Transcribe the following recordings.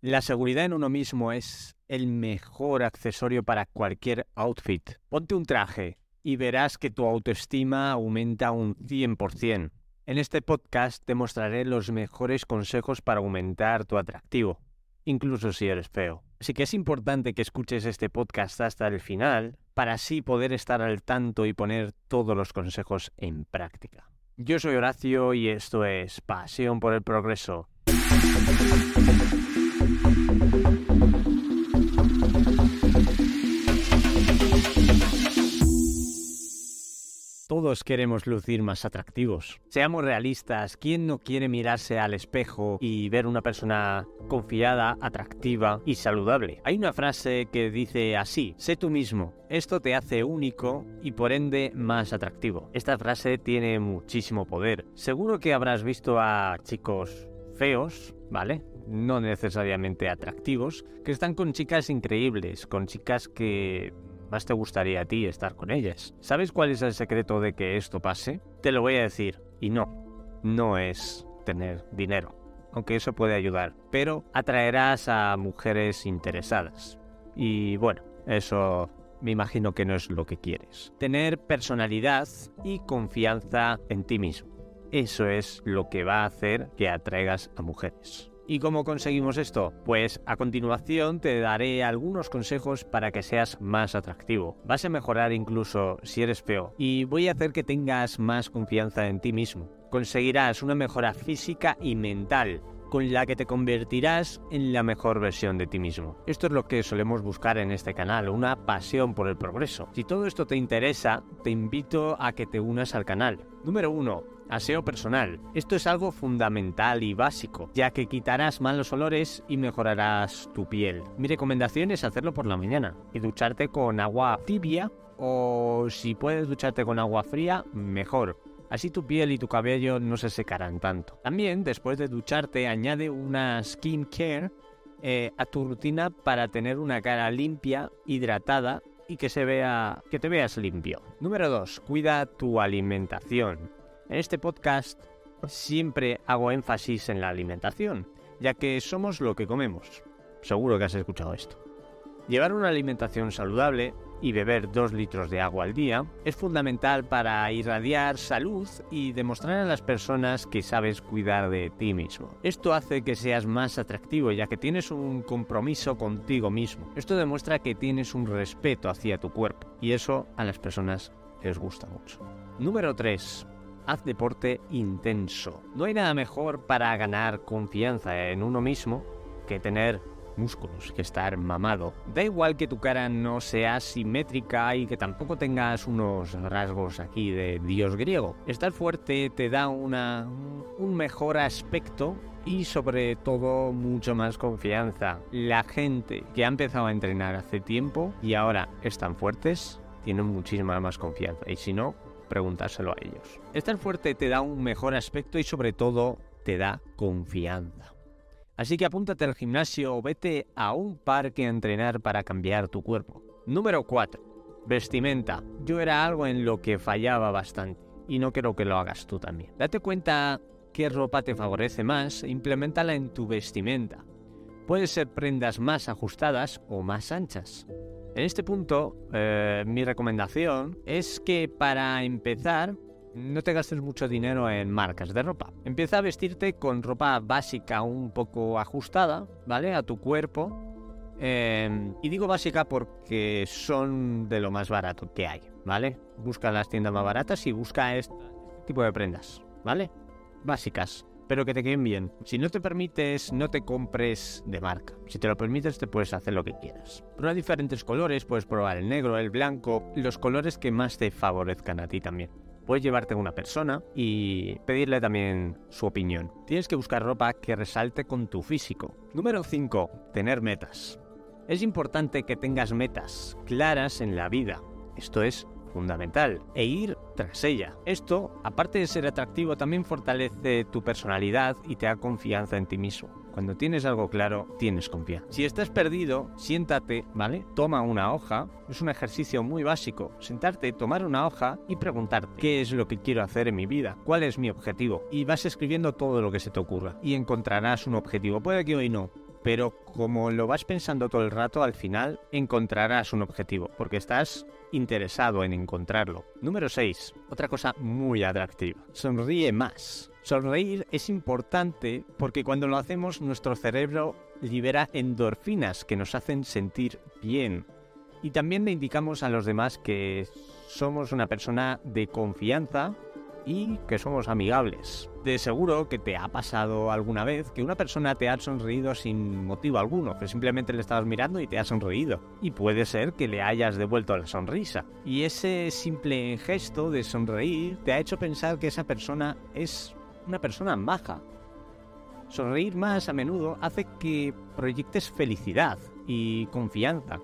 La seguridad en uno mismo es el mejor accesorio para cualquier outfit. Ponte un traje y verás que tu autoestima aumenta un 100%. En este podcast te mostraré los mejores consejos para aumentar tu atractivo, incluso si eres feo. Así que es importante que escuches este podcast hasta el final para así poder estar al tanto y poner todos los consejos en práctica. Yo soy Horacio y esto es Pasión por el Progreso. Todos queremos lucir más atractivos. Seamos realistas, ¿quién no quiere mirarse al espejo y ver una persona confiada, atractiva y saludable? Hay una frase que dice así, sé tú mismo, esto te hace único y por ende más atractivo. Esta frase tiene muchísimo poder. Seguro que habrás visto a chicos feos, ¿vale? No necesariamente atractivos, que están con chicas increíbles, con chicas que más te gustaría a ti estar con ellas. ¿Sabes cuál es el secreto de que esto pase? Te lo voy a decir. Y no, no es tener dinero. Aunque eso puede ayudar. Pero atraerás a mujeres interesadas. Y bueno, eso me imagino que no es lo que quieres. Tener personalidad y confianza en ti mismo. Eso es lo que va a hacer que atraigas a mujeres. ¿Y cómo conseguimos esto? Pues a continuación te daré algunos consejos para que seas más atractivo. Vas a mejorar incluso si eres feo y voy a hacer que tengas más confianza en ti mismo. Conseguirás una mejora física y mental con la que te convertirás en la mejor versión de ti mismo. Esto es lo que solemos buscar en este canal, una pasión por el progreso. Si todo esto te interesa, te invito a que te unas al canal. Número 1 Aseo personal. Esto es algo fundamental y básico, ya que quitarás malos olores y mejorarás tu piel. Mi recomendación es hacerlo por la mañana y ducharte con agua tibia o si puedes ducharte con agua fría, mejor. Así tu piel y tu cabello no se secarán tanto. También, después de ducharte, añade una skin care eh, a tu rutina para tener una cara limpia, hidratada y que se vea que te veas limpio. Número 2. Cuida tu alimentación. En este podcast siempre hago énfasis en la alimentación, ya que somos lo que comemos. Seguro que has escuchado esto. Llevar una alimentación saludable y beber 2 litros de agua al día es fundamental para irradiar salud y demostrar a las personas que sabes cuidar de ti mismo. Esto hace que seas más atractivo ya que tienes un compromiso contigo mismo. Esto demuestra que tienes un respeto hacia tu cuerpo y eso a las personas les gusta mucho. Número 3 haz deporte intenso. No hay nada mejor para ganar confianza en uno mismo que tener músculos, que estar mamado. Da igual que tu cara no sea simétrica y que tampoco tengas unos rasgos aquí de dios griego. Estar fuerte te da una, un mejor aspecto y sobre todo mucho más confianza. La gente que ha empezado a entrenar hace tiempo y ahora están fuertes, tienen muchísima más confianza. Y si no, preguntárselo a ellos. Estar fuerte te da un mejor aspecto y sobre todo te da confianza. Así que apúntate al gimnasio o vete a un parque a entrenar para cambiar tu cuerpo. Número 4. Vestimenta. Yo era algo en lo que fallaba bastante y no quiero que lo hagas tú también. Date cuenta qué ropa te favorece más e implementala en tu vestimenta. Puede ser prendas más ajustadas o más anchas. En este punto, eh, mi recomendación es que para empezar no te gastes mucho dinero en marcas de ropa. Empieza a vestirte con ropa básica un poco ajustada, ¿vale? A tu cuerpo. Em, y digo básica porque son de lo más barato que hay, ¿vale? Busca las tiendas más baratas y busca este tipo de prendas, ¿vale? Básicas pero que te queden bien. Si no te permites, no te compres de marca. Si te lo permites, te puedes hacer lo que quieras. Prueba diferentes colores, puedes probar el negro, el blanco, los colores que más te favorezcan a ti también. Puedes llevarte a una persona y pedirle también su opinión. Tienes que buscar ropa que resalte con tu físico. Número 5. Tener metas. Es importante que tengas metas claras en la vida. Esto es fundamental e ir tras ella. Esto, aparte de ser atractivo, también fortalece tu personalidad y te da confianza en ti mismo. Cuando tienes algo claro, tienes confianza. Si estás perdido, siéntate, ¿vale? Toma una hoja. Es un ejercicio muy básico. Sentarte, tomar una hoja y preguntarte qué es lo que quiero hacer en mi vida, cuál es mi objetivo. Y vas escribiendo todo lo que se te ocurra y encontrarás un objetivo. Puede que hoy no, pero como lo vas pensando todo el rato, al final encontrarás un objetivo, porque estás interesado en encontrarlo. Número 6. Otra cosa muy atractiva. Sonríe más. Sonreír es importante porque cuando lo hacemos nuestro cerebro libera endorfinas que nos hacen sentir bien. Y también le indicamos a los demás que somos una persona de confianza y que somos amigables. De seguro que te ha pasado alguna vez que una persona te ha sonreído sin motivo alguno, que simplemente le estabas mirando y te ha sonreído. Y puede ser que le hayas devuelto la sonrisa. Y ese simple gesto de sonreír te ha hecho pensar que esa persona es una persona maja. Sonreír más a menudo hace que proyectes felicidad y confianza,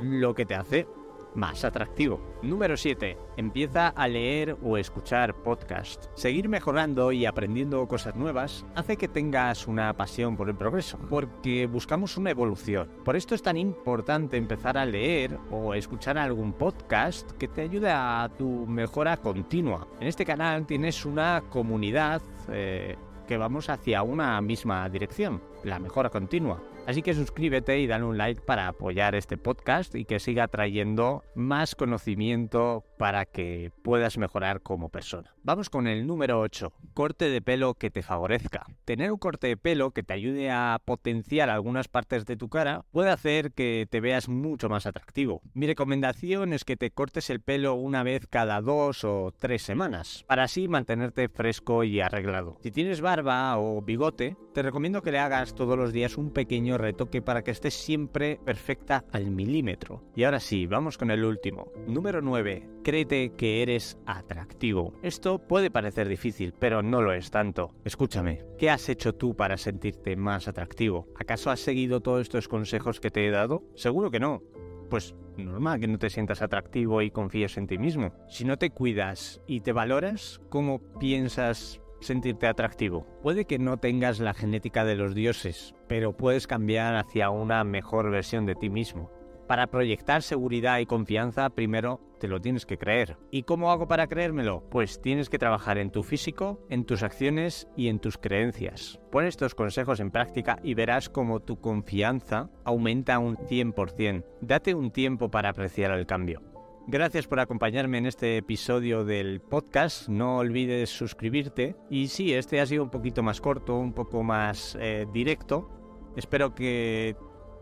lo que te hace más atractivo. Número 7. Empieza a leer o escuchar podcast. Seguir mejorando y aprendiendo cosas nuevas hace que tengas una pasión por el progreso, porque buscamos una evolución. Por esto es tan importante empezar a leer o escuchar algún podcast que te ayude a tu mejora continua. En este canal tienes una comunidad eh, que vamos hacia una misma dirección, la mejora continua. Así que suscríbete y dale un like para apoyar este podcast y que siga trayendo más conocimiento para que puedas mejorar como persona. Vamos con el número 8, corte de pelo que te favorezca. Tener un corte de pelo que te ayude a potenciar algunas partes de tu cara puede hacer que te veas mucho más atractivo. Mi recomendación es que te cortes el pelo una vez cada dos o tres semanas, para así mantenerte fresco y arreglado. Si tienes barba o bigote, te recomiendo que le hagas todos los días un pequeño retoque para que estés siempre perfecta al milímetro. Y ahora sí, vamos con el último. Número 9. Créete que eres atractivo. Esto puede parecer difícil, pero no lo es tanto. Escúchame, ¿qué has hecho tú para sentirte más atractivo? ¿Acaso has seguido todos estos consejos que te he dado? Seguro que no. Pues normal que no te sientas atractivo y confíes en ti mismo. Si no te cuidas y te valoras, ¿cómo piensas sentirte atractivo. Puede que no tengas la genética de los dioses, pero puedes cambiar hacia una mejor versión de ti mismo. Para proyectar seguridad y confianza, primero te lo tienes que creer. ¿Y cómo hago para creérmelo? Pues tienes que trabajar en tu físico, en tus acciones y en tus creencias. Pon estos consejos en práctica y verás cómo tu confianza aumenta un 100%. Date un tiempo para apreciar el cambio. Gracias por acompañarme en este episodio del podcast. No olvides suscribirte. Y sí, este ha sido un poquito más corto, un poco más eh, directo. Espero que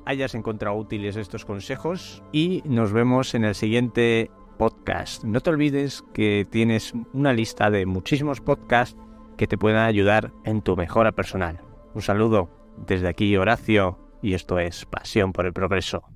hayas encontrado útiles estos consejos y nos vemos en el siguiente podcast. No te olvides que tienes una lista de muchísimos podcasts que te puedan ayudar en tu mejora personal. Un saludo desde aquí, Horacio, y esto es Pasión por el Progreso.